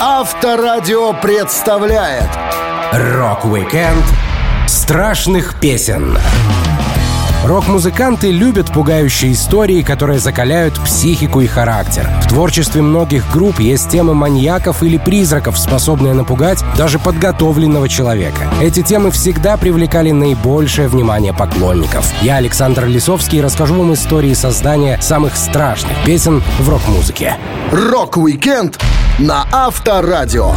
Авторадио представляет Рок-викенд страшных песен. Рок-музыканты любят пугающие истории, которые закаляют психику и характер. В творчестве многих групп есть темы маньяков или призраков, способные напугать даже подготовленного человека. Эти темы всегда привлекали наибольшее внимание поклонников. Я, Александр Лисовский, расскажу вам истории создания самых страшных песен в рок-музыке. Рок-викенд на Авторадио.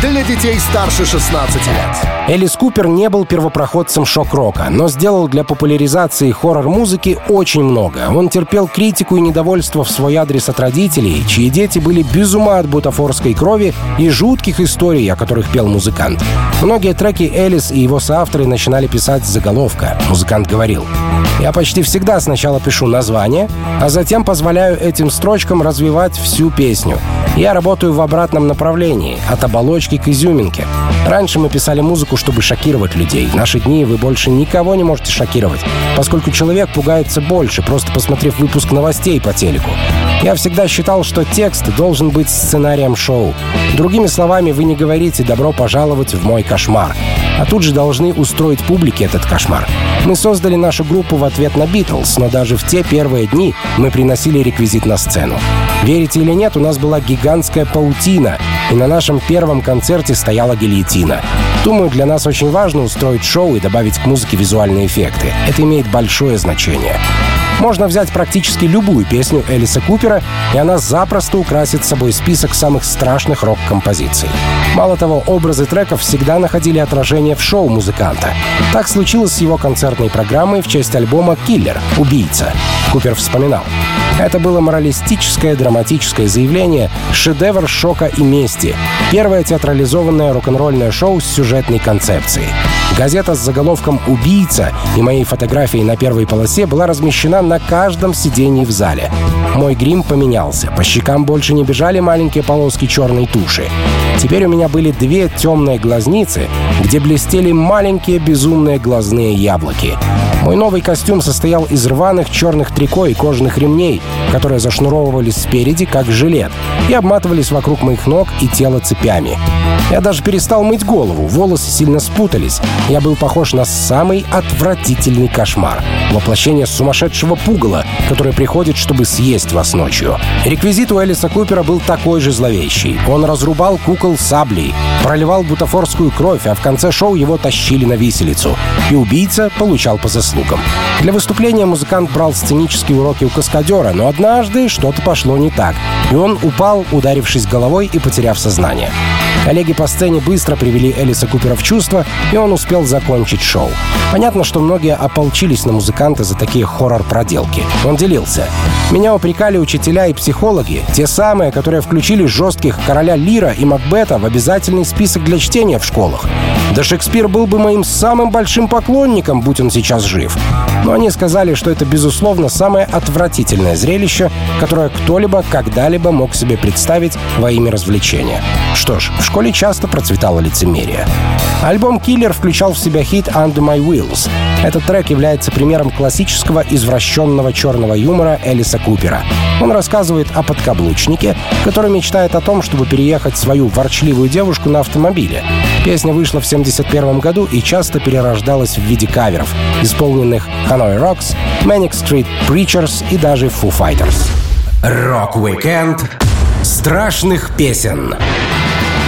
Для детей старше 16 лет. Элис Купер не был первопроходцем шок-рока, но сделал для популяризации хоррор-музыки очень много. Он терпел критику и недовольство в свой адрес от родителей, чьи дети были без ума от бутафорской крови и жутких историй, о которых пел музыкант. Многие треки Элис и его соавторы начинали писать с заголовка. Музыкант говорил, «Я почти всегда сначала пишу название, а затем позволяю этим строчкам развивать всю песню. Я работаю в обратном направлении, от оболочки к изюминке. Раньше мы писали музыку, чтобы шокировать людей. В наши дни вы больше никого не можете шокировать, поскольку человек пугается больше, просто посмотрев выпуск новостей по телеку. Я всегда считал, что текст должен быть сценарием шоу. Другими словами, вы не говорите «добро пожаловать в мой кошмар», а тут же должны устроить публике этот кошмар. Мы создали нашу группу в ответ на Битлз, но даже в те первые дни мы приносили реквизит на сцену. Верите или нет, у нас была гигантская паутина, и на нашем первом концерте стояла гильотина. Думаю, для нас очень важно устроить шоу и добавить к музыке визуальные эффекты. Это имеет большое значение. Можно взять практически любую песню Элиса Купера, и она запросто украсит собой список самых страшных рок-композиций. Мало того, образы треков всегда находили отражение в шоу музыканта. Так случилось с его концертной программой в честь альбома «Киллер. Убийца». Купер вспоминал. Это было моралистическое драматическое заявление, шедевр шока и мести. Первое театрализованное рок-н-ролльное шоу с сюжетной концепцией. Газета с заголовком «Убийца» и моей фотографией на первой полосе была размещена на каждом сидении в зале. Мой грим поменялся. По щекам больше не бежали маленькие полоски черной туши. Теперь у меня были две темные глазницы, где блестели маленькие безумные глазные яблоки. Мой новый костюм состоял из рваных черных трико и кожаных ремней, которые зашнуровывались спереди, как жилет, и обматывались вокруг моих ног и тела цепями. Я даже перестал мыть голову, волосы сильно спутались. Я был похож на самый отвратительный кошмар. Воплощение сумасшедшего пугала, которое приходит, чтобы съесть вас ночью. Реквизит у Элиса Купера был такой же зловещий. Он разрубал кукол саблей, проливал бутафорскую кровь, а в конце шоу его тащили на виселицу. И убийца получал по заслугам. Для выступления музыкант брал сценические уроки у каскадера, но однажды что-то пошло не так. И он упал, ударившись головой и потеряв сознание. Коллеги по сцене быстро привели Элиса Купера в чувство, и он успел закончить шоу. Понятно, что многие ополчились на музыканта за такие хоррор-проделки. Он делился. «Меня упрекали учителя и психологи, те самые, которые включили жестких короля Лира и Макбета в обязательный список для чтения в школах. Да Шекспир был бы моим самым большим поклонником, будь он сейчас жив. Но они сказали, что это, безусловно, самое отвратительное зрелище, которое кто-либо когда-либо мог себе представить во имя развлечения. Что ж, в школе часто процветало лицемерие. Альбом «Киллер» включал в себя хит «Under My Wheels». Этот трек является примером классического извращенного черного юмора Элиса Купера. Он рассказывает о подкаблучнике, который мечтает о том, чтобы переехать свою ворчливую девушку на автомобиле. Песня вышла в 1971 году и часто перерождалась в виде каверов, исполненных Hanoi Rocks, Manic Street Preachers и даже Foo Fighters. Рок-викенд страшных песен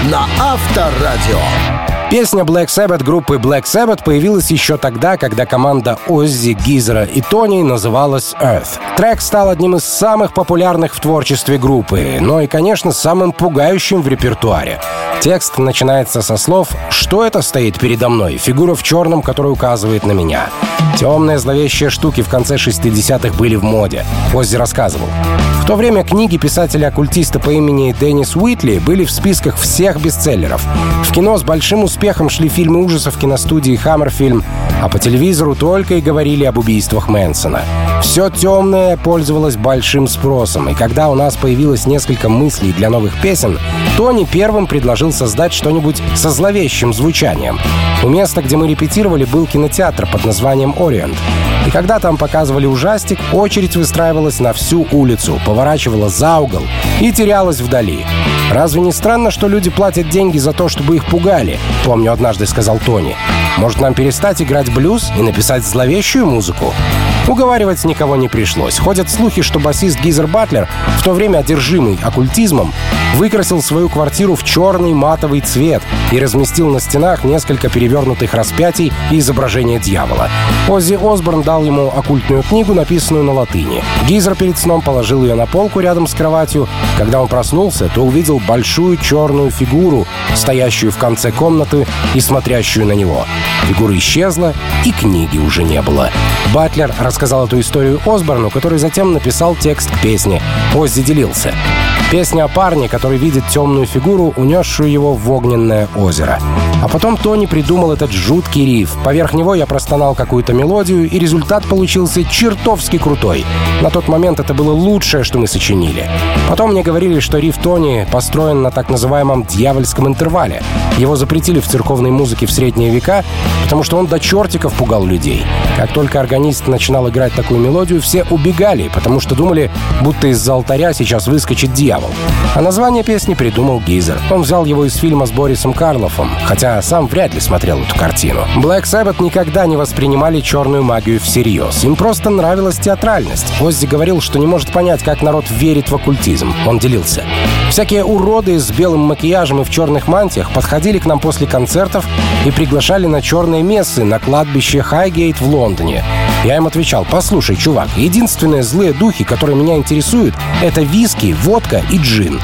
на Авторадио. Песня Black Sabbath группы Black Sabbath появилась еще тогда, когда команда Оззи, Гизера и Тони называлась Earth. Трек стал одним из самых популярных в творчестве группы, но и, конечно, самым пугающим в репертуаре. Текст начинается со слов «Что это стоит передо мной? Фигура в черном, которая указывает на меня». Темные зловещие штуки в конце 60-х были в моде. Оззи рассказывал. В то время книги писателя-оккультиста по имени Деннис Уитли были в списках всех бестселлеров. В кино с большим успехом шли фильмы ужасов киностудии Hammerfilm, а по телевизору только и говорили об убийствах Мэнсона. Все темное пользовалось большим спросом, и когда у нас появилось несколько мыслей для новых песен, Тони первым предложил создать что-нибудь со зловещим звучанием. У места, где мы репетировали, был кинотеатр под названием «Ориент». И когда там показывали ужастик, очередь выстраивалась на всю улицу, поворачивала за угол и терялась вдали. «Разве не странно, что люди платят деньги за то, чтобы их пугали?» Помню, однажды сказал Тони. «Может, нам перестать играть блюз и написать зловещую музыку?» Уговаривать никого не пришлось. Ходят слухи, что басист Гизер Батлер, в то время одержимый оккультизмом, выкрасил свою квартиру в черный матовый цвет и разместил на стенах несколько перевернутых распятий и изображения дьявола. Оззи Осборн дал ему оккультную книгу, написанную на латыни. Гизер перед сном положил ее на полку рядом с кроватью. Когда он проснулся, то увидел большую черную фигуру, стоящую в конце комнаты и смотрящую на него. Фигура исчезла, и книги уже не было. Батлер рассказал эту историю Осборну, который затем написал текст к песне. Оззи делился. Песня о парне, который видит темную фигуру, унесшую его в огненное озеро. А потом Тони придумал этот жуткий риф. Поверх него я простонал какую-то мелодию, и результат получился чертовски крутой. На тот момент это было лучшее, что мы сочинили. Потом мне говорили, что риф Тони построен на так называемом дьявольском интервале. Его запретили в церковной музыке в средние века, потому что он до чертиков пугал людей. Как только органист начинал играть такую мелодию, все убегали, потому что думали, будто из-за алтаря сейчас выскочит дьявол дьявол. А название песни придумал Гизер. Он взял его из фильма с Борисом Карлофом, хотя сам вряд ли смотрел эту картину. Black Sabbath никогда не воспринимали черную магию всерьез. Им просто нравилась театральность. Оззи говорил, что не может понять, как народ верит в оккультизм. Он делился. Всякие уроды с белым макияжем и в черных мантиях подходили к нам после концертов и приглашали на черные мессы на кладбище Хайгейт в Лондоне. Я им отвечал, послушай, чувак, единственные злые духи, которые меня интересуют, это виски, водка и джин.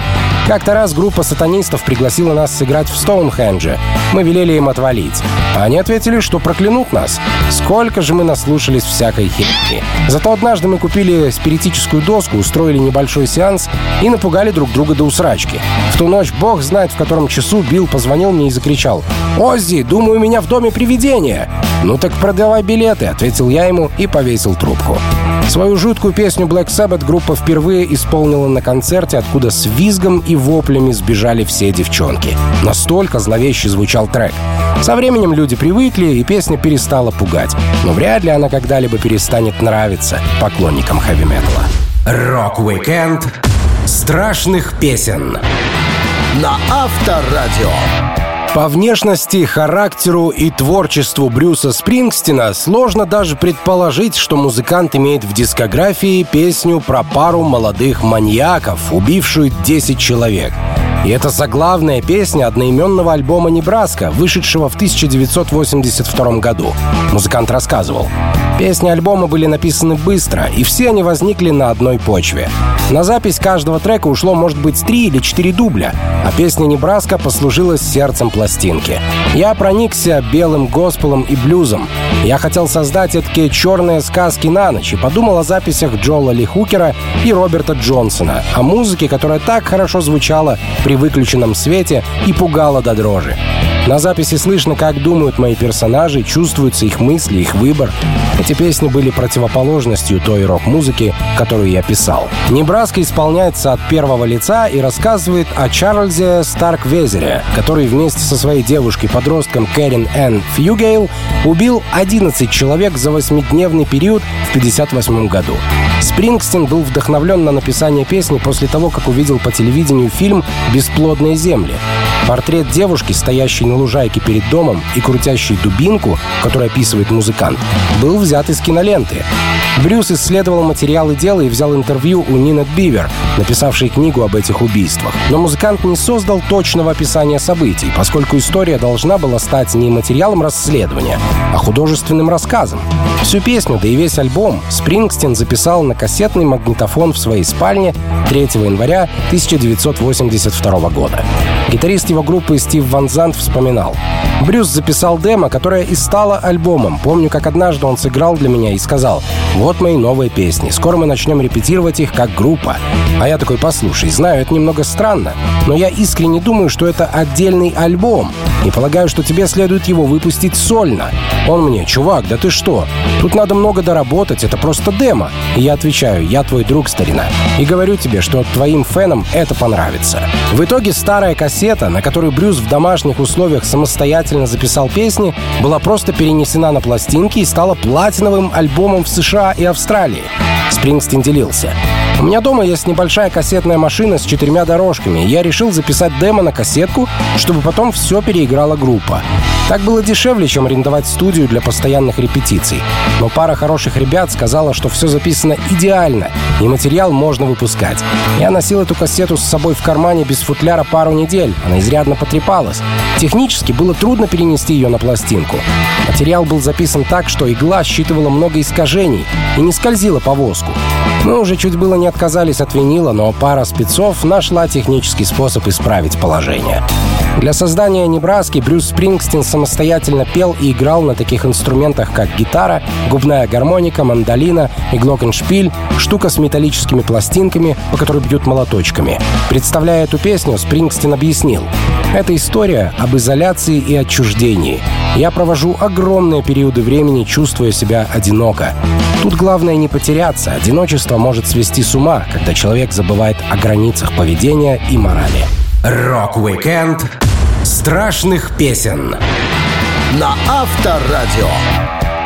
Как-то раз группа сатанистов пригласила нас сыграть в Стоунхендже. Мы велели им отвалить. Они ответили, что проклянут нас. Сколько же мы наслушались всякой херни. Зато однажды мы купили спиритическую доску, устроили небольшой сеанс и напугали друг друга до усрачки. В ту ночь бог знает, в котором часу Билл позвонил мне и закричал «Оззи, думаю, у меня в доме привидение!» «Ну так продавай билеты», — ответил я ему и повесил трубку. Свою жуткую песню Black Sabbath группа впервые исполнила на концерте, откуда с визгом и воплями сбежали все девчонки. Настолько зловеще звучал трек. Со временем люди привыкли, и песня перестала пугать. Но вряд ли она когда-либо перестанет нравиться поклонникам хэви-металла. Рок-викенд страшных песен на Авторадио. По внешности, характеру и творчеству Брюса Спрингстина сложно даже предположить, что музыкант имеет в дискографии песню про пару молодых маньяков, убившую 10 человек. И это заглавная песня одноименного альбома «Небраска», вышедшего в 1982 году. Музыкант рассказывал. Песни альбома были написаны быстро, и все они возникли на одной почве. На запись каждого трека ушло, может быть, три или четыре дубля, а песня «Небраска» послужила сердцем пластинки. Я проникся белым госпелом и блюзом. Я хотел создать такие черные сказки на ночь и подумал о записях Джола Ли Хукера и Роберта Джонсона, о музыке, которая так хорошо звучала при выключенном свете и пугала до дрожи. На записи слышно, как думают мои персонажи, чувствуются их мысли, их выбор. Эти песни были противоположностью той рок-музыки, которую я писал. Небраска исполняется от первого лица и рассказывает о Чарльзе Старк-Везере, который вместе со своей девушкой-подростком Кэрин Энн Фьюгейл убил 11 человек за восьмидневный период в 1958 году. Спрингстин был вдохновлен на написание песни после того, как увидел по телевидению фильм «Бесплодные земли». Портрет девушки, стоящей на лужайке перед домом и крутящей дубинку, которую описывает музыкант, был взят из киноленты. Брюс исследовал материалы дела и взял интервью у Нина Бивер, написавшей книгу об этих убийствах. Но музыкант не создал точного описания событий, поскольку история должна была стать не материалом расследования, а художественным рассказом. Всю песню, да и весь альбом Спрингстин записал на кассетный магнитофон в своей спальне 3 января 1982 года. Гитарист его группы Стив Ван Зант вспоминал. Брюс записал демо, которое и стало альбомом. Помню, как однажды он сыграл для меня и сказал, вот мои новые песни, скоро мы начнем репетировать их как группа. А я такой, послушай, знаю, это немного странно, но я искренне думаю, что это отдельный альбом. И полагаю, что тебе следует его выпустить сольно. Он мне, чувак, да ты что? Тут надо много доработать, это просто демо. И я отвечаю, я твой друг, старина. И говорю тебе, что твоим фенам это понравится. В итоге старая кассета, на которую Брюс в домашних условиях самостоятельно записал песни, была просто перенесена на пластинки и стала платиновым альбомом в США и Австралии. Спрингстин делился. У меня дома есть небольшая кассетная машина с четырьмя дорожками. Я решил записать демо на кассетку, чтобы потом все переиграла группа. Так было дешевле, чем арендовать студию для постоянных репетиций. Но пара хороших ребят сказала, что все записано идеально, и материал можно выпускать. Я носил эту кассету с собой в кармане без футляра пару недель. Она изрядно потрепалась. Технически было трудно перенести ее на пластинку. Материал был записан так, что игла считывала много искажений и не скользила по воску. Мы уже чуть было не отказались от винила, но пара спецов нашла технический способ исправить положение. Для создания «Небраски» Брюс Спрингстин самостоятельно пел и играл на таких инструментах, как гитара, губная гармоника, мандолина и глокеншпиль, штука с металлическими пластинками, по которой бьют молоточками. Представляя эту песню, Спрингстин объяснил. Это история об изоляции и отчуждении. Я провожу огромные периоды времени, чувствуя себя одиноко. Тут главное не потеряться. Одиночество может свести с ума, когда человек забывает о границах поведения и морали. Рок-викенд страшных песен На Авторадио.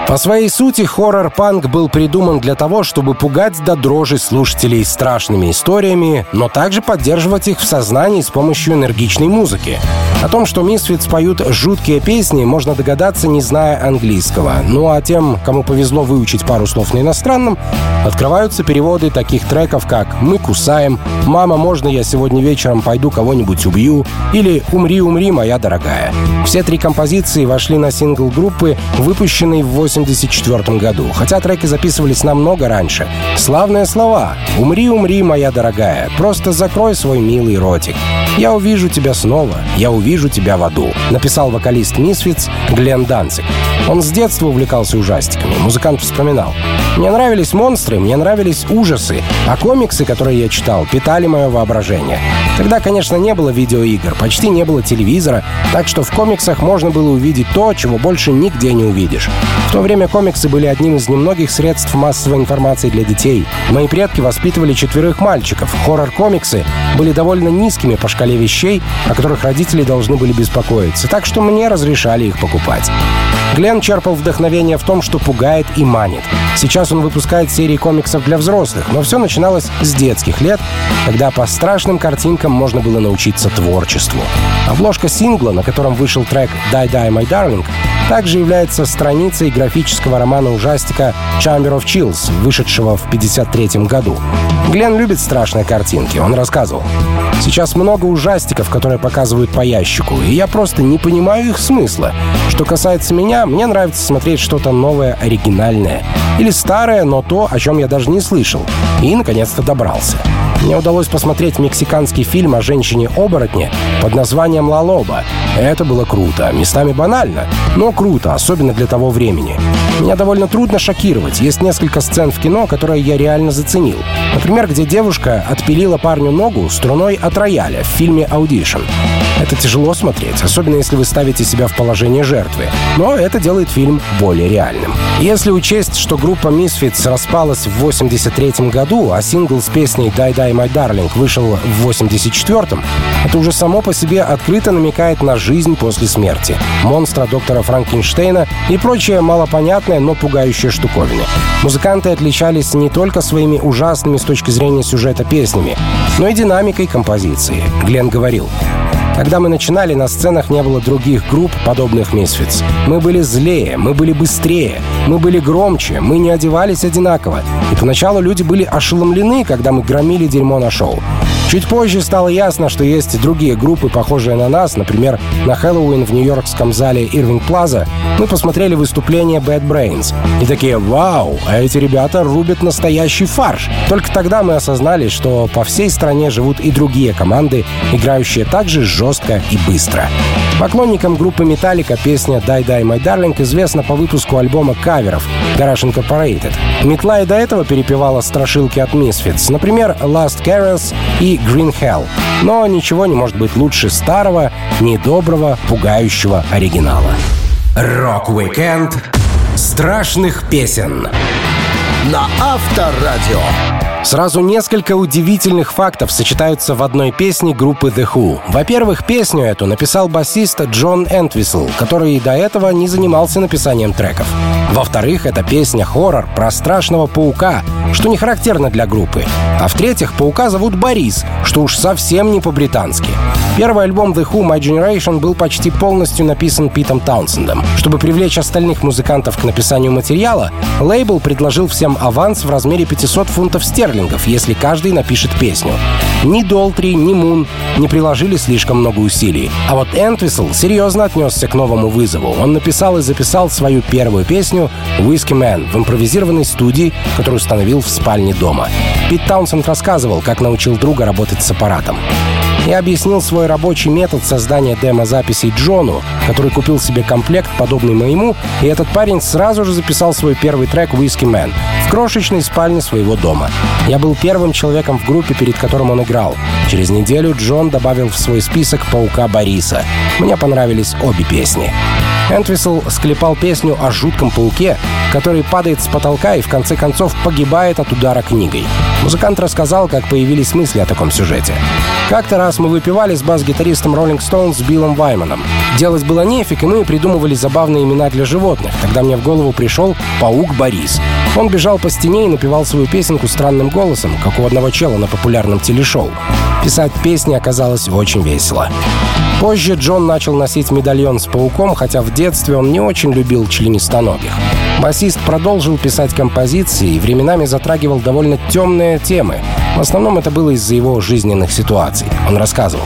По своей сути, хоррор-панк был придуман для того, чтобы пугать до дрожи слушателей страшными историями, но также поддерживать их в сознании с помощью энергичной музыки. О том, что Мисфитс поют жуткие песни, можно догадаться, не зная английского. Ну а тем, кому повезло выучить пару слов на иностранном, открываются переводы таких треков, как «Мы кусаем», «Мама, можно я сегодня вечером пойду кого-нибудь убью» или «Умри, умри, моя дорогая». Все три композиции вошли на сингл группы, выпущенный в 8 1984 году, хотя треки записывались намного раньше. Славные слова «Умри, умри, моя дорогая, просто закрой свой милый ротик». «Я увижу тебя снова, я увижу тебя в аду», написал вокалист Мисфиц Глен Данцик. Он с детства увлекался ужастиками, музыкант вспоминал. «Мне нравились монстры, мне нравились ужасы, а комиксы, которые я читал, питали мое воображение. Тогда, конечно, не было видеоигр, почти не было телевизора, так что в комиксах можно было увидеть то, чего больше нигде не увидишь. В то время комиксы были одним из немногих средств массовой информации для детей. Мои предки воспитывали четверых мальчиков. Хоррор-комиксы были довольно низкими по шкале вещей, о которых родители должны были беспокоиться, так что мне разрешали их покупать. Глен черпал вдохновение в том, что пугает и манит. Сейчас он выпускает серии комиксов для взрослых, но все начиналось с детских лет, когда по страшным картинкам можно было научиться творчеству. Обложка сингла, на котором вышел трек «Die Die My Darling», также является страницей графического романа-ужастика «Chamber of Chills», вышедшего в 1953 году. Глен любит страшные картинки, он рассказывал. Сейчас много ужастиков, которые показывают по ящику, и я просто не понимаю их смысла. Что касается меня, мне нравится смотреть что-то новое, оригинальное. Или старое, но то, о чем я даже не слышал. И, наконец-то, добрался. Мне удалось посмотреть мексиканский фильм о женщине-оборотне под названием «Ла Лоба». Это было круто, местами банально, но круто, особенно для того времени. Меня довольно трудно шокировать. Есть несколько сцен в кино, которые я реально заценил. Например, где девушка отпилила парню ногу струной от рояля в фильме «Аудишн». Это тяжело смотреть, особенно если вы ставите себя в положение жертвы. Но это делает фильм более реальным. Если учесть, что группа Misfits распалась в 83 году, а сингл с песней «Die Die My Darling» вышел в 84 это уже само по себе открыто намекает на жизнь после смерти, монстра доктора Франкенштейна и прочее малопонятное, но пугающее штуковины. Музыканты отличались не только своими ужасными с точки зрения сюжета песнями, но и динамикой композиции. Глен говорил, когда мы начинали, на сценах не было других групп, подобных Misfits. Мы были злее, мы были быстрее, мы были громче, мы не одевались одинаково. И поначалу люди были ошеломлены, когда мы громили дерьмо на шоу. Чуть позже стало ясно, что есть другие группы, похожие на нас, например, на Хэллоуин в нью-йоркском зале Ирвинг Плаза Мы посмотрели выступление Bad Brains и такие «Вау, а эти ребята рубят настоящий фарш». Только тогда мы осознали, что по всей стране живут и другие команды, играющие так же жестко и быстро. Поклонникам группы Metallica песня «Die Die My Darling» известна по выпуску альбома каверов Garage Incorporated. Метла и до этого перепевала страшилки от Misfits, например, Last Caress и Green Hell. Но ничего не может быть лучше старого, недоброго, пугающего оригинала. Рок-викенд страшных песен на Авторадио. Сразу несколько удивительных фактов сочетаются в одной песне группы The Who. Во-первых, песню эту написал басист Джон Энтвисл, который до этого не занимался написанием треков. Во-вторых, это песня хоррор про страшного паука, что не характерно для группы. А в-третьих, паука зовут Борис, что уж совсем не по-британски. Первый альбом The Who My Generation был почти полностью написан Питом Таунсендом. Чтобы привлечь остальных музыкантов к написанию материала, лейбл предложил всем аванс в размере 500 фунтов стерлингов, если каждый напишет песню. Ни Долтри, ни Мун не приложили слишком много усилий. А вот Энтвисл серьезно отнесся к новому вызову. Он написал и записал свою первую песню «Whiskey Man» в импровизированной студии, которую установил в спальне дома. Пит Таунсенд рассказывал, как научил друга работать с аппаратом. Я объяснил свой рабочий метод создания демо-записей Джону, который купил себе комплект, подобный моему, и этот парень сразу же записал свой первый трек «Whiskey Man» в крошечной спальне своего дома. Я был первым человеком в группе, перед которым он играл. Через неделю Джон добавил в свой список «Паука Бориса». Мне понравились обе песни. Энтвисл склепал песню о жутком пауке, который падает с потолка и в конце концов погибает от удара книгой. Музыкант рассказал, как появились мысли о таком сюжете. Как-то раз мы выпивали с бас-гитаристом Rolling Stones Биллом Вайманом. Делать было нефиг, и мы придумывали забавные имена для животных. Тогда мне в голову пришел паук Борис. Он бежал по стене и напевал свою песенку странным голосом, как у одного чела на популярном телешоу. Писать песни оказалось очень весело. Позже Джон начал носить медальон с пауком, хотя в детстве он не очень любил членистоногих. Басист продолжил писать композиции и временами затрагивал довольно темные темы. В основном это было из-за его жизненных ситуаций. Он рассказывал.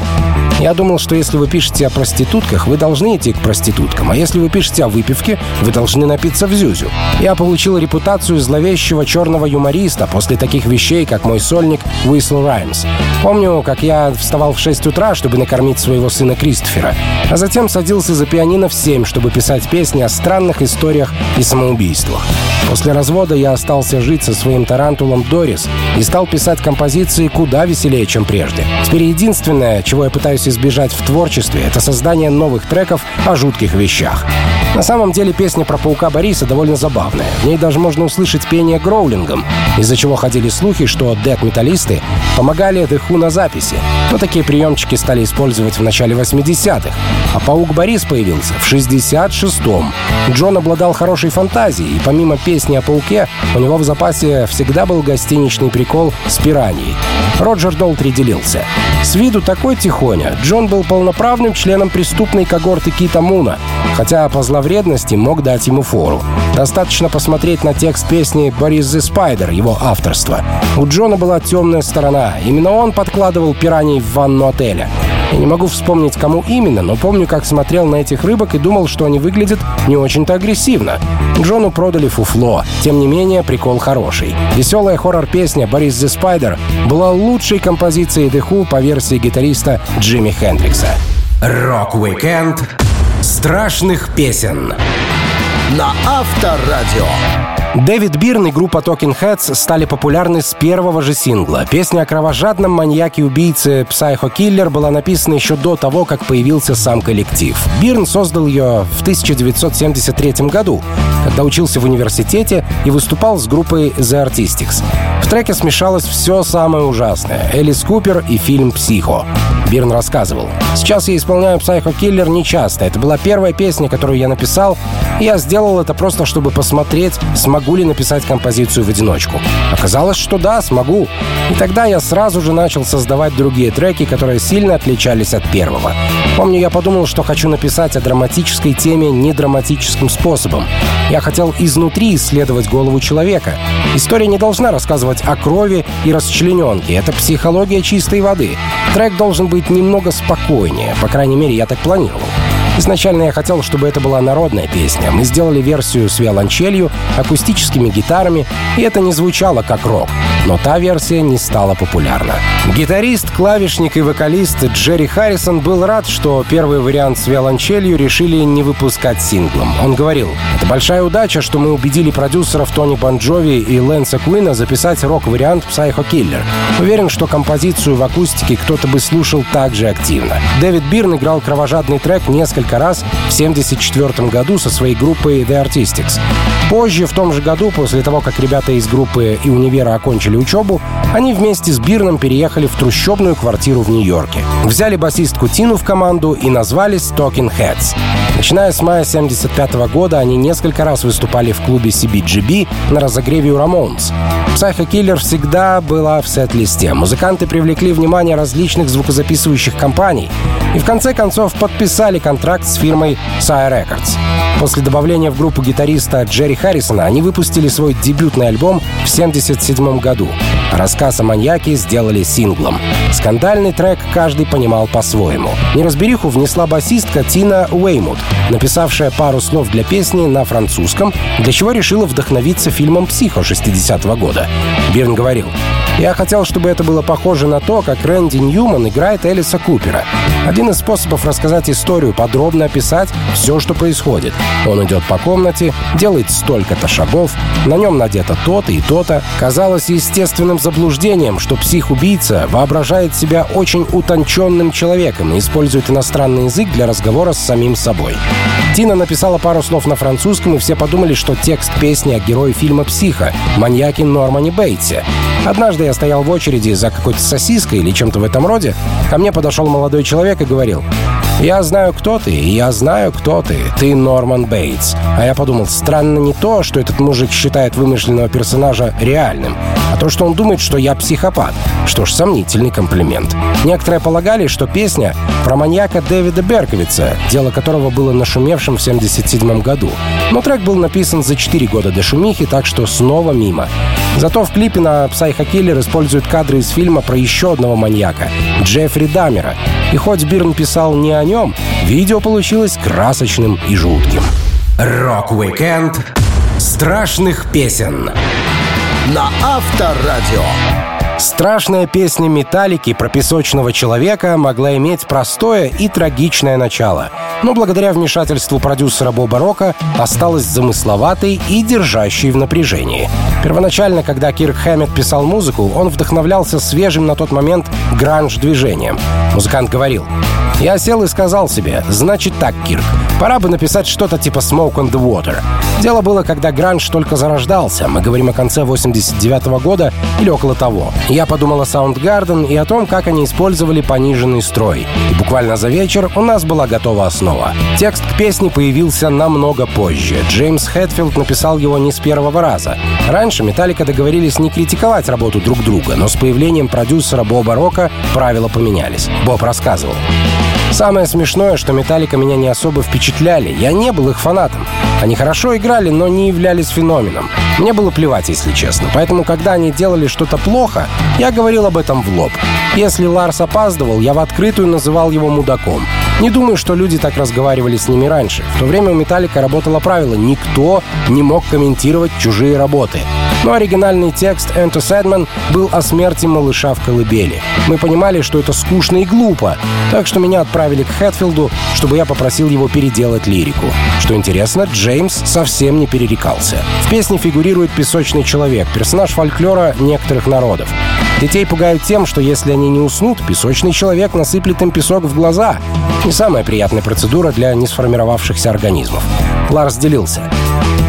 Я думал, что если вы пишете о проститутках, вы должны идти к проституткам, а если вы пишете о выпивке, вы должны напиться в зюзю. Я получил репутацию зловещего черного юмориста после таких вещей, как мой сольник Whistle Rhymes. Помню, как я вставал в 6 утра, чтобы накормить своего сына Кристофера, а затем садился за пианино в 7, чтобы писать песни о странных историях и самоубийствах. После развода я остался жить со своим тарантулом Дорис и стал писать композиции куда веселее, чем прежде. Теперь единственное, чего я пытаюсь избежать в творчестве, это создание новых треков о жутких вещах. На самом деле песня про паука Бориса довольно забавная. В ней даже можно услышать пение гроулингом, из-за чего ходили слухи, что дед-металлисты помогали Who на записи. Но такие приемчики стали использовать в начале 80-х. А паук Борис появился в 66-м. Джон обладал хорошей фантазией, и помимо песни о пауке, у него в запасе всегда был гостиничный прикол с пираньей. Роджер Долтри делился. С виду такой тихоня, Джон был полноправным членом преступной когорты Кита Муна, хотя по зловредности мог дать ему фору. Достаточно посмотреть на текст песни «Boris the Spider» его авторства. У Джона была темная сторона. Именно он подкладывал пираний в ванну отеля. Я не могу вспомнить, кому именно, но помню, как смотрел на этих рыбок и думал, что они выглядят не очень-то агрессивно. Джону продали фуфло. Тем не менее, прикол хороший. Веселая хоррор-песня «Boris the Spider» была лучшей композицией The Who по версии гитариста Джимми Хендрикса. Рок-викенд страшных песен на Авторадио. Дэвид Бирн и группа Talking Heads стали популярны с первого же сингла. Песня о кровожадном маньяке-убийце Psycho Killer была написана еще до того, как появился сам коллектив. Бирн создал ее в 1973 году, когда учился в университете и выступал с группой The Artistics. В треке смешалось все самое ужасное — Элис Купер и фильм «Психо». Бирн рассказывал. «Сейчас я исполняю Psycho Killer нечасто. Это была первая песня, которую я написал. Я сделал это просто, чтобы посмотреть, смогу ли написать композицию в одиночку. Оказалось, что да, смогу. И тогда я сразу же начал создавать другие треки, которые сильно отличались от первого. Помню, я подумал, что хочу написать о драматической теме недраматическим способом. Я хотел изнутри исследовать голову человека. История не должна рассказывать о крови и расчлененке. Это психология чистой воды. Трек должен быть немного спокойнее. По крайней мере, я так планировал. Изначально я хотел, чтобы это была народная песня. Мы сделали версию с виолончелью, акустическими гитарами, и это не звучало как рок. Но та версия не стала популярна. Гитарист, клавишник и вокалист Джерри Харрисон был рад, что первый вариант с виолончелью решили не выпускать синглом. Он говорил, «Это большая удача, что мы убедили продюсеров Тони Бонджови и Лэнса Куина записать рок-вариант Psycho Killer. Уверен, что композицию в акустике кто-то бы слушал так же активно. Дэвид Бирн играл кровожадный трек несколько раз в 1974 году со своей группой The Artistics. Позже, в том же году, после того, как ребята из группы и универа окончили учебу, они вместе с Бирном переехали в трущобную квартиру в Нью-Йорке. Взяли басистку Тину в команду и назвались Talking Heads. Начиная с мая 1975 года они несколько раз выступали в клубе CBGB на разогреве у Рамонс. Psycho Killer всегда была в сет-листе. Музыканты привлекли внимание различных звукозаписывающих компаний и в конце концов подписали контракт с фирмой Sire Records. После добавления в группу гитариста Джерри Харрисона они выпустили свой дебютный альбом в 1977 году. Eldorado. Рассказ о маньяке сделали синглом. Скандальный трек каждый понимал по-своему. Неразбериху внесла басистка Тина Уэймут, написавшая пару слов для песни на французском, для чего решила вдохновиться фильмом «Психо» 60-го года. Бирн говорил, «Я хотел, чтобы это было похоже на то, как Рэнди Ньюман играет Элиса Купера. Один из способов рассказать историю, подробно описать все, что происходит. Он идет по комнате, делает столько-то шагов, на нем надето то-то и то-то. Казалось естественным заблуждением, что псих-убийца воображает себя очень утонченным человеком и использует иностранный язык для разговора с самим собой. Тина написала пару слов на французском, и все подумали, что текст песни о герое фильма «Психо» — маньяке Нормане Бейтсе. Однажды я стоял в очереди за какой-то сосиской или чем-то в этом роде. Ко мне подошел молодой человек и говорил, «Я знаю, кто ты, я знаю, кто ты. Ты Норман Бейтс». А я подумал, странно не то, что этот мужик считает вымышленного персонажа реальным, а то, что он думает, что я психопат. Что ж, сомнительный комплимент. Некоторые полагали, что песня про маньяка Дэвида Берковица, дело которого было нашумевшим в 1977 году. Но трек был написан за 4 года до шумихи, так что снова мимо. Зато в клипе на Psycho используют кадры из фильма про еще одного маньяка — Джеффри Дамера. И хоть Бирн писал не о нем, видео получилось красочным и жутким. Рок-викенд страшных песен на Авторадио. Страшная песня «Металлики» про песочного человека могла иметь простое и трагичное начало, но благодаря вмешательству продюсера Боба Рока осталась замысловатой и держащей в напряжении. Первоначально, когда Кирк Хэммет писал музыку, он вдохновлялся свежим на тот момент гранж-движением. Музыкант говорил, я сел и сказал себе, значит так, Кирк, пора бы написать что-то типа Smoke on the Water. Дело было, когда гранж только зарождался, мы говорим о конце 89 -го года или около того. Я подумал о Soundgarden и о том, как они использовали пониженный строй. И буквально за вечер у нас была готова основа. Текст к песне появился намного позже. Джеймс Хэтфилд написал его не с первого раза. Раньше Металлика договорились не критиковать работу друг друга, но с появлением продюсера Боба Рока правила поменялись. Боб рассказывал. Самое смешное, что Металлика меня не особо впечатляли. Я не был их фанатом. Они хорошо играли, но не являлись феноменом. Мне было плевать, если честно. Поэтому, когда они делали что-то плохо, я говорил об этом в лоб. Если Ларс опаздывал, я в открытую называл его мудаком. Не думаю, что люди так разговаривали с ними раньше. В то время у Металлика работало правило «никто не мог комментировать чужие работы». Но оригинальный текст «Enter Sadman» был о смерти малыша в колыбели. Мы понимали, что это скучно и глупо, так что меня отправили к Хэтфилду, чтобы я попросил его переделать лирику. Что интересно, Джеймс совсем не перерекался. В песне фигурирует песочный человек, персонаж фольклора некоторых народов. Детей пугают тем, что если они не уснут, песочный человек насыплет им песок в глаза. Не самая приятная процедура для несформировавшихся организмов. Ларс делился.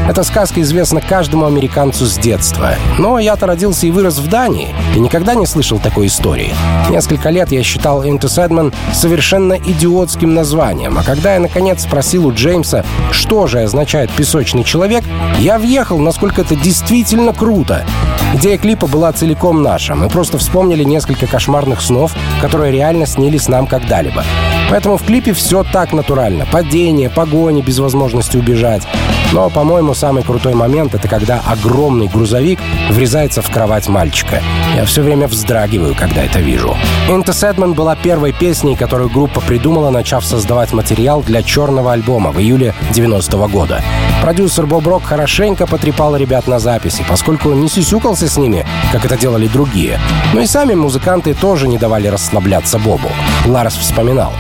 Эта сказка известна каждому американцу с детства. Но я-то родился и вырос в Дании, и никогда не слышал такой истории. Несколько лет я считал Into Sadman совершенно идиотским названием, а когда я, наконец, спросил у Джеймса, что же означает «песочный человек», я въехал, насколько это действительно круто. Идея клипа была целиком наша. Мы просто вспомнили несколько кошмарных снов, которые реально снились нам когда-либо. Поэтому в клипе все так натурально. Падение, погони без возможности убежать. Но, по-моему, самый крутой момент — это когда огромный грузовик врезается в кровать мальчика. Я все время вздрагиваю, когда это вижу. «Into Sadman» была первой песней, которую группа придумала, начав создавать материал для черного альбома в июле 90 -го года. Продюсер Боб Рок хорошенько потрепал ребят на записи, поскольку не сюсюкался с ними, как это делали другие. Но и сами музыканты тоже не давали расслабляться Бобу. Ларс вспоминал.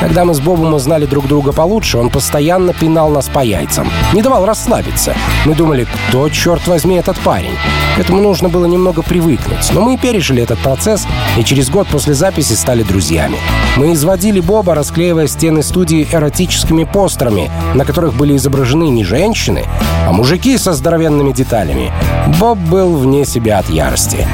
Когда мы с Бобом узнали друг друга получше, он постоянно пинал нас по яйцам. Не давал расслабиться. Мы думали, кто, черт возьми, этот парень? К этому нужно было немного привыкнуть. Но мы пережили этот процесс и через год после записи стали друзьями. Мы изводили Боба, расклеивая стены студии эротическими постерами, на которых были изображены не женщины, а мужики со здоровенными деталями. Боб был вне себя от ярости.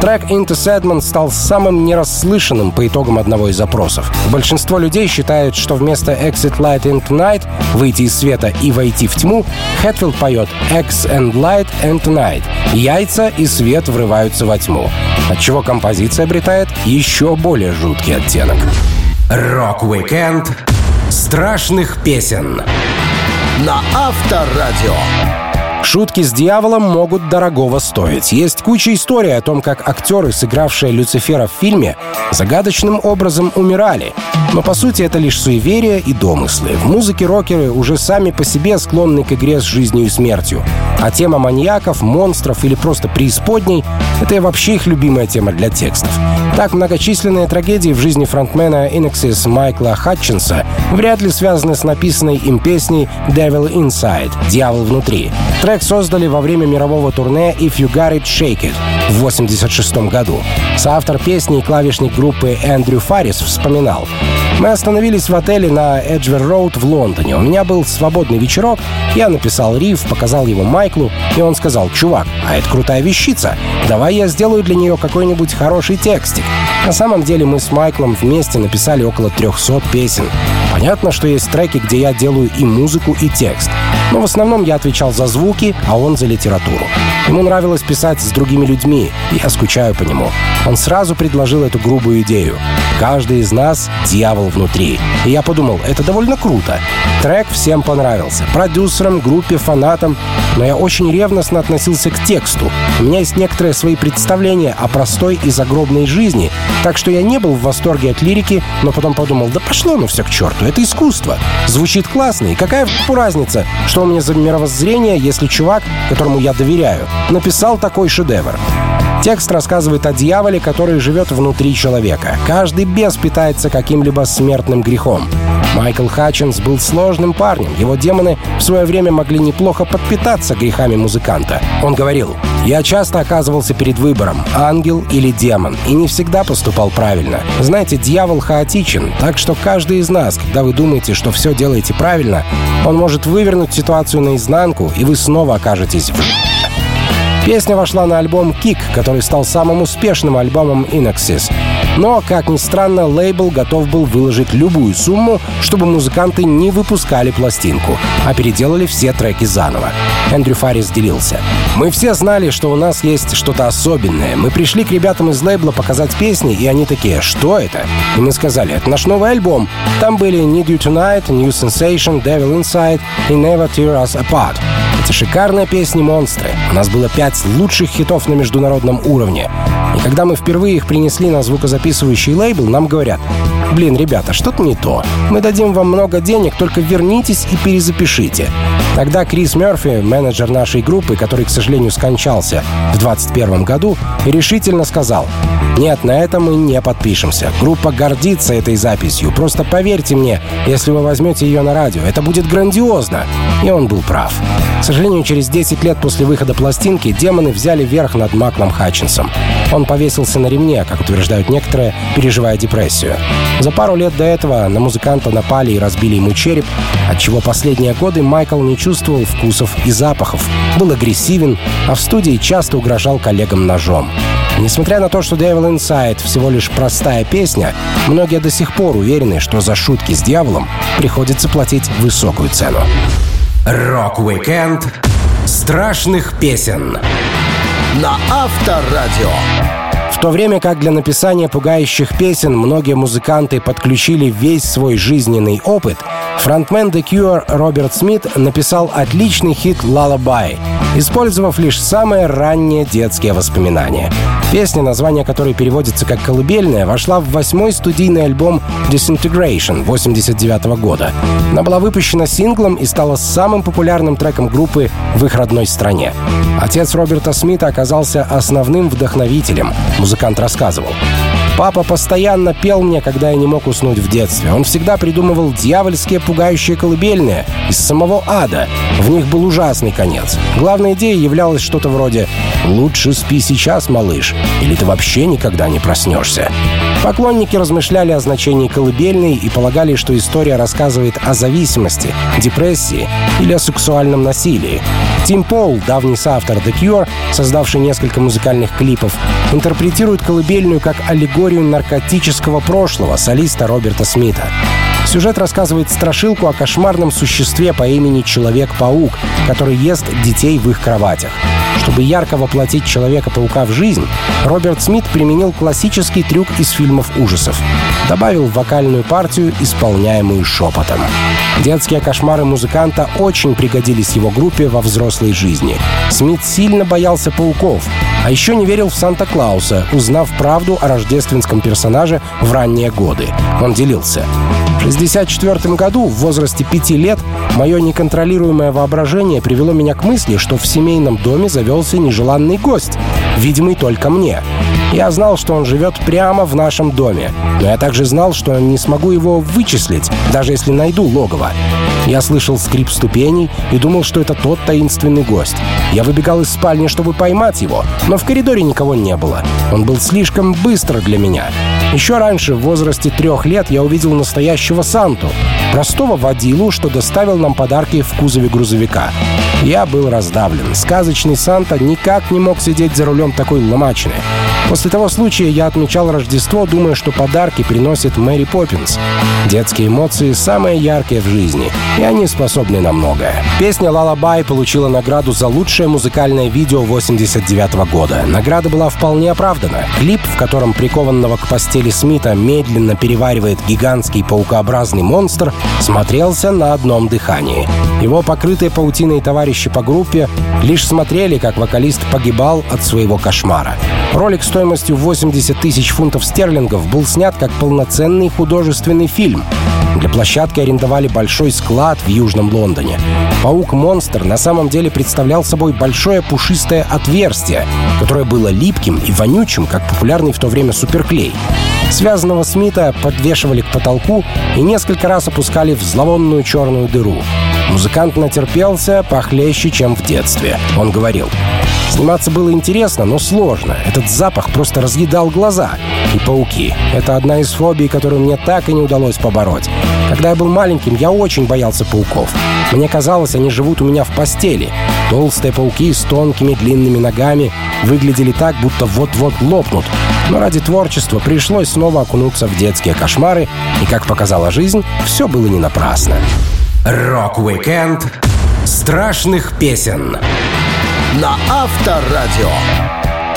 Трек Enter Sandman стал самым нерасслышанным по итогам одного из запросов. Большинство людей считают, что вместо Exit Light Enter Night — выйти из света и войти в тьму, Хэтфилд поет Eggs and Light Enter Night — яйца и свет врываются во тьму, отчего композиция обретает еще более жуткий оттенок. Рок-викенд страшных песен На Авторадио. Шутки с дьяволом могут дорогого стоить. Есть куча историй о том, как актеры, сыгравшие Люцифера в фильме, загадочным образом умирали. Но по сути это лишь суеверия и домыслы. В музыке рокеры уже сами по себе склонны к игре с жизнью и смертью. А тема маньяков, монстров или просто преисподней — это вообще их любимая тема для текстов. Так, многочисленные трагедии в жизни фронтмена Inexis Майкла Хатчинса вряд ли связаны с написанной им песней «Devil Inside» — «Дьявол внутри». Трек создали во время мирового турне «If You Got It, Shake It» в 1986 году. Соавтор песни и клавишник группы Эндрю Фаррис вспоминал. Мы остановились в отеле на Эджвер Роуд в Лондоне. У меня был свободный вечерок, я написал риф, показал его Майклу, и он сказал, «Чувак, а это крутая вещица. Давай я сделаю для нее какой-нибудь хороший текстик». На самом деле мы с Майклом вместе написали около 300 песен. Понятно, что есть треки, где я делаю и музыку, и текст. Но в основном я отвечал за звуки, а он за литературу. Ему нравилось писать с другими людьми, и я скучаю по нему. Он сразу предложил эту грубую идею. Каждый из нас — дьявол внутри. И я подумал, это довольно круто. Трек всем понравился. Продюсерам, группе, фанатам. Но я очень ревностно относился к тексту. У меня есть некоторые свои представления о простой и загробной жизни. Так что я не был в восторге от лирики, но потом подумал, да пошло ну все к черту, это искусство. Звучит классно, и какая в разница, что у меня за мировоззрение, если чувак, которому я доверяю, написал такой шедевр. Текст рассказывает о дьяволе, который живет внутри человека. Каждый бес питается каким-либо смертным грехом. Майкл Хатчинс был сложным парнем. Его демоны в свое время могли неплохо подпитаться грехами музыканта. Он говорил, «Я часто оказывался перед выбором, ангел или демон, и не всегда поступал правильно. Знаете, дьявол хаотичен, так что каждый из нас, когда вы думаете, что все делаете правильно, он может вывернуть ситуацию наизнанку, и вы снова окажетесь в Песня вошла на альбом «Kick», который стал самым успешным альбомом Inexis. Но, как ни странно, лейбл готов был выложить любую сумму, чтобы музыканты не выпускали пластинку, а переделали все треки заново. Эндрю Фаррис делился. «Мы все знали, что у нас есть что-то особенное. Мы пришли к ребятам из лейбла показать песни, и они такие, что это? И мы сказали, это наш новый альбом. Там были Need You Tonight, New Sensation, Devil Inside и Never Tear Us Apart. Это шикарные песни-монстры. У нас было пять лучших хитов на международном уровне. И когда мы впервые их принесли на звукозаписывающий лейбл, нам говорят, блин, ребята, что-то не то. Мы дадим вам много денег, только вернитесь и перезапишите. Тогда Крис Мерфи, менеджер нашей группы, который, к сожалению, скончался в 2021 году, решительно сказал, нет, на это мы не подпишемся. Группа гордится этой записью. Просто поверьте мне, если вы возьмете ее на радио, это будет грандиозно. И он был прав. К сожалению, через 10 лет после выхода пластинки демоны взяли верх над Маклом Хатчинсом. Он повесился на ремне, как утверждают некоторые, переживая депрессию. За пару лет до этого на музыканта напали и разбили ему череп, отчего последние годы Майкл не чувствовал вкусов и запахов, был агрессивен, а в студии часто угрожал коллегам ножом. Несмотря на то, что Devil Inside всего лишь простая песня, многие до сих пор уверены, что за шутки с дьяволом приходится платить высокую цену. Рок-викенд страшных песен На Авторадио. В то время как для написания пугающих песен многие музыканты подключили весь свой жизненный опыт, Фронтмен The Cure Роберт Смит написал отличный хит «Lullaby», использовав лишь самые ранние детские воспоминания. Песня, название которой переводится как «колыбельная», вошла в восьмой студийный альбом Disintegration 89 года. Она была выпущена синглом и стала самым популярным треком группы в их родной стране. Отец Роберта Смита оказался основным вдохновителем, музыкант рассказывал. Папа постоянно пел мне, когда я не мог уснуть в детстве. Он всегда придумывал дьявольские пугающие колыбельные из самого ада. В них был ужасный конец. Главной идеей являлось что-то вроде «Лучше спи сейчас, малыш, или ты вообще никогда не проснешься». Поклонники размышляли о значении колыбельной и полагали, что история рассказывает о зависимости, депрессии или о сексуальном насилии. Тим Пол, давний соавтор The Cure, создавший несколько музыкальных клипов, интерпретирует колыбельную как аллегорию наркотического прошлого солиста Роберта Смита. Сюжет рассказывает страшилку о кошмарном существе по имени Человек-паук, который ест детей в их кроватях. Чтобы ярко воплотить Человека-паука в жизнь, Роберт Смит применил классический трюк из фильмов ужасов. Добавил вокальную партию, исполняемую шепотом. Детские кошмары музыканта очень пригодились его группе во взрослой жизни. Смит сильно боялся пауков, а еще не верил в Санта-Клауса, узнав правду о рождественском персонаже в ранние годы. Он делился. В 1964 году, в возрасте пяти лет, мое неконтролируемое воображение привело меня к мысли, что в семейном доме завелся нежеланный гость, видимый только мне. Я знал, что он живет прямо в нашем доме, но я также знал, что не смогу его вычислить, даже если найду логово. Я слышал скрип ступеней и думал, что это тот таинственный гость. Я выбегал из спальни, чтобы поймать его, но в коридоре никого не было. Он был слишком быстро для меня. Еще раньше, в возрасте трех лет, я увидел настоящего Санту, простого водилу, что доставил нам подарки в кузове грузовика. Я был раздавлен. Сказочный Санта никак не мог сидеть за рулем такой ломачины. После того случая я отмечал Рождество, думая, что подарки приносит Мэри Поппинс. Детские эмоции самые яркие в жизни, и они способны на многое. Песня «Лалабай» получила награду за лучшее музыкальное видео 89 года. Награда была вполне оправдана. Клип, в котором прикованного к постели Смита медленно переваривает гигантский паукообразный монстр, смотрелся на одном дыхании. Его покрытые паутиной товарищи по группе лишь смотрели, как вокалист погибал от своего кошмара. Ролик стоимостью 80 тысяч фунтов стерлингов был снят как полноценный художественный фильм. Для площадки арендовали большой склад в Южном Лондоне. Паук-монстр на самом деле представлял собой большое пушистое отверстие, которое было липким и вонючим, как популярный в то время суперклей. Связанного Смита подвешивали к потолку и несколько раз опускали в зловонную черную дыру. Музыкант натерпелся похлеще, чем в детстве. Он говорил, Сниматься было интересно, но сложно. Этот запах просто разъедал глаза. И пауки. Это одна из фобий, которую мне так и не удалось побороть. Когда я был маленьким, я очень боялся пауков. Мне казалось, они живут у меня в постели. Толстые пауки с тонкими длинными ногами выглядели так, будто вот-вот лопнут. Но ради творчества пришлось снова окунуться в детские кошмары, и, как показала жизнь, все было не напрасно. Рок-викенд страшных песен на Авторадио.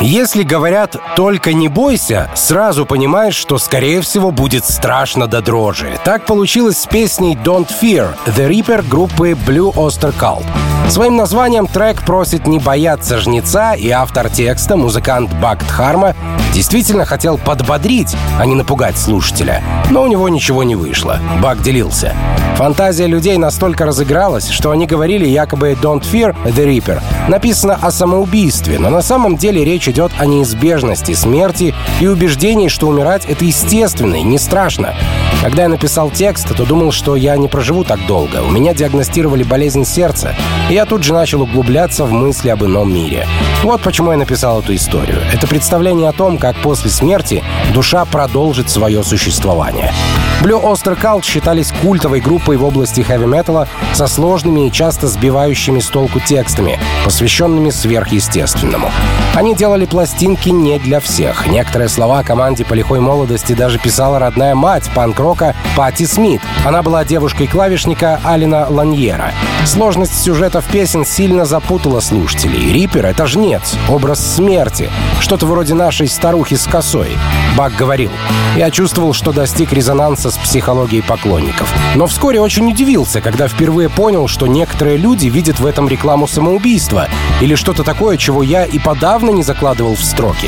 Если говорят «только не бойся», сразу понимаешь, что, скорее всего, будет страшно до дрожи. Так получилось с песней «Don't Fear The Reaper» группы Blue Oyster Cult. Своим названием трек просит не бояться жнеца, и автор текста, музыкант Бакт Харма, действительно хотел подбодрить, а не напугать слушателя. Но у него ничего не вышло. Бак делился. Фантазия людей настолько разыгралась, что они говорили якобы «Don't fear the Reaper». Написано о самоубийстве, но на самом деле речь идет о неизбежности смерти и убеждении, что умирать — это естественно и не страшно. Когда я написал текст, то думал, что я не проживу так долго. У меня диагностировали болезнь сердца, и я тут же начал углубляться в мысли об ином мире. Вот почему я написал эту историю. Это представление о том, как после смерти душа продолжит свое существование. Blue Oyster Cult считались культовой группой в области хэви-металла со сложными и часто сбивающими с толку текстами, посвященными сверхъестественному. Они делали пластинки не для всех. Некоторые слова команде по лихой молодости даже писала родная мать панк-рока Пати Смит. Она была девушкой клавишника Алина Ланьера. Сложность сюжетов песен сильно запутала слушателей. Риппер — это жнец, образ смерти, что-то вроде нашей старой старухи с косой. Бак говорил, я чувствовал, что достиг резонанса с психологией поклонников. Но вскоре очень удивился, когда впервые понял, что некоторые люди видят в этом рекламу самоубийства или что-то такое, чего я и подавно не закладывал в строки.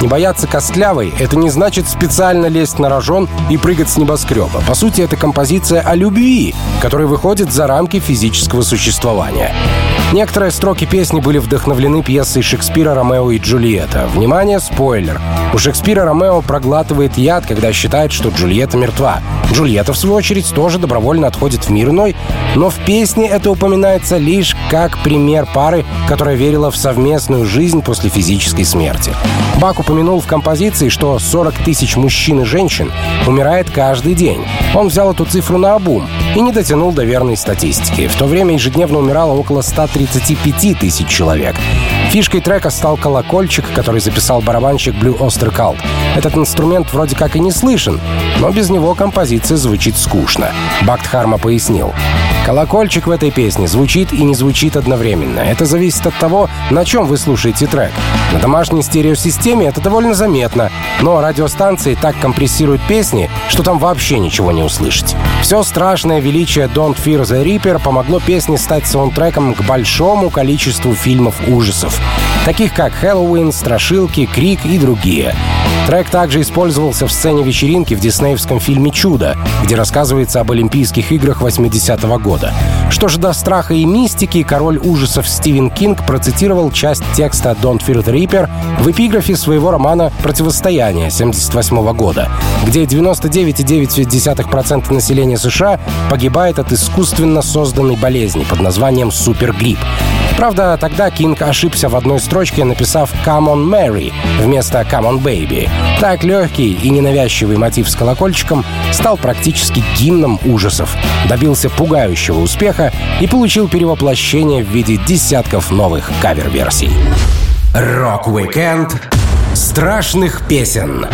Не бояться костлявой — это не значит специально лезть на рожон и прыгать с небоскреба. По сути, это композиция о любви, которая выходит за рамки физического существования. Некоторые строки песни были вдохновлены пьесой Шекспира «Ромео и Джульетта». Внимание, спойлер. У Шекспира Ромео проглатывает яд, когда считает, что Джульетта мертва. Джульетта, в свою очередь, тоже добровольно отходит в мир иной, но в песне это упоминается лишь как пример пары, которая верила в совместную жизнь после физической смерти. Бак упомянул в композиции, что 40 тысяч мужчин и женщин умирает каждый день. Он взял эту цифру на обум и не дотянул до верной статистики. В то время ежедневно умирало около 135 тысяч человек. Фишкой трека стал колокольчик, который записал барабанщик Blue Osterkalt. Этот инструмент вроде как и не слышен, но без него композиция звучит скучно. Бакт Харма пояснил. Колокольчик в этой песне звучит и не звучит одновременно. Это зависит от того, на чем вы слушаете трек. На домашней стереосистеме это довольно заметно, но радиостанции так компрессируют песни, что там вообще ничего не услышать. Все страшное величие Don't Fear the Reaper помогло песне стать саундтреком к большому количеству фильмов ужасов, таких как «Хэллоуин», «Страшилки», «Крик» и другие. Трек также использовался в сцене вечеринки в диснеевском фильме «Чудо», где рассказывается об Олимпийских играх 80-го года. Что же до страха и мистики, король ужасов Стивен Кинг процитировал часть текста «Don't Fear the Reaper» в эпиграфе своего романа «Противостояние» 78 года, где 99,9% населения США погибает от искусственно созданной болезни под названием супергрипп. Правда, тогда Кинг ошибся в одной строчке, написав «Come on, Mary» вместо «Come on, baby». Так легкий и ненавязчивый мотив с колокольчиком стал практически гимном ужасов, добился пугающего успеха и получил перевоплощение в виде десятков новых кавер-версий. Рок-викенд страшных песен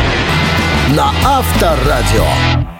на Авторадио.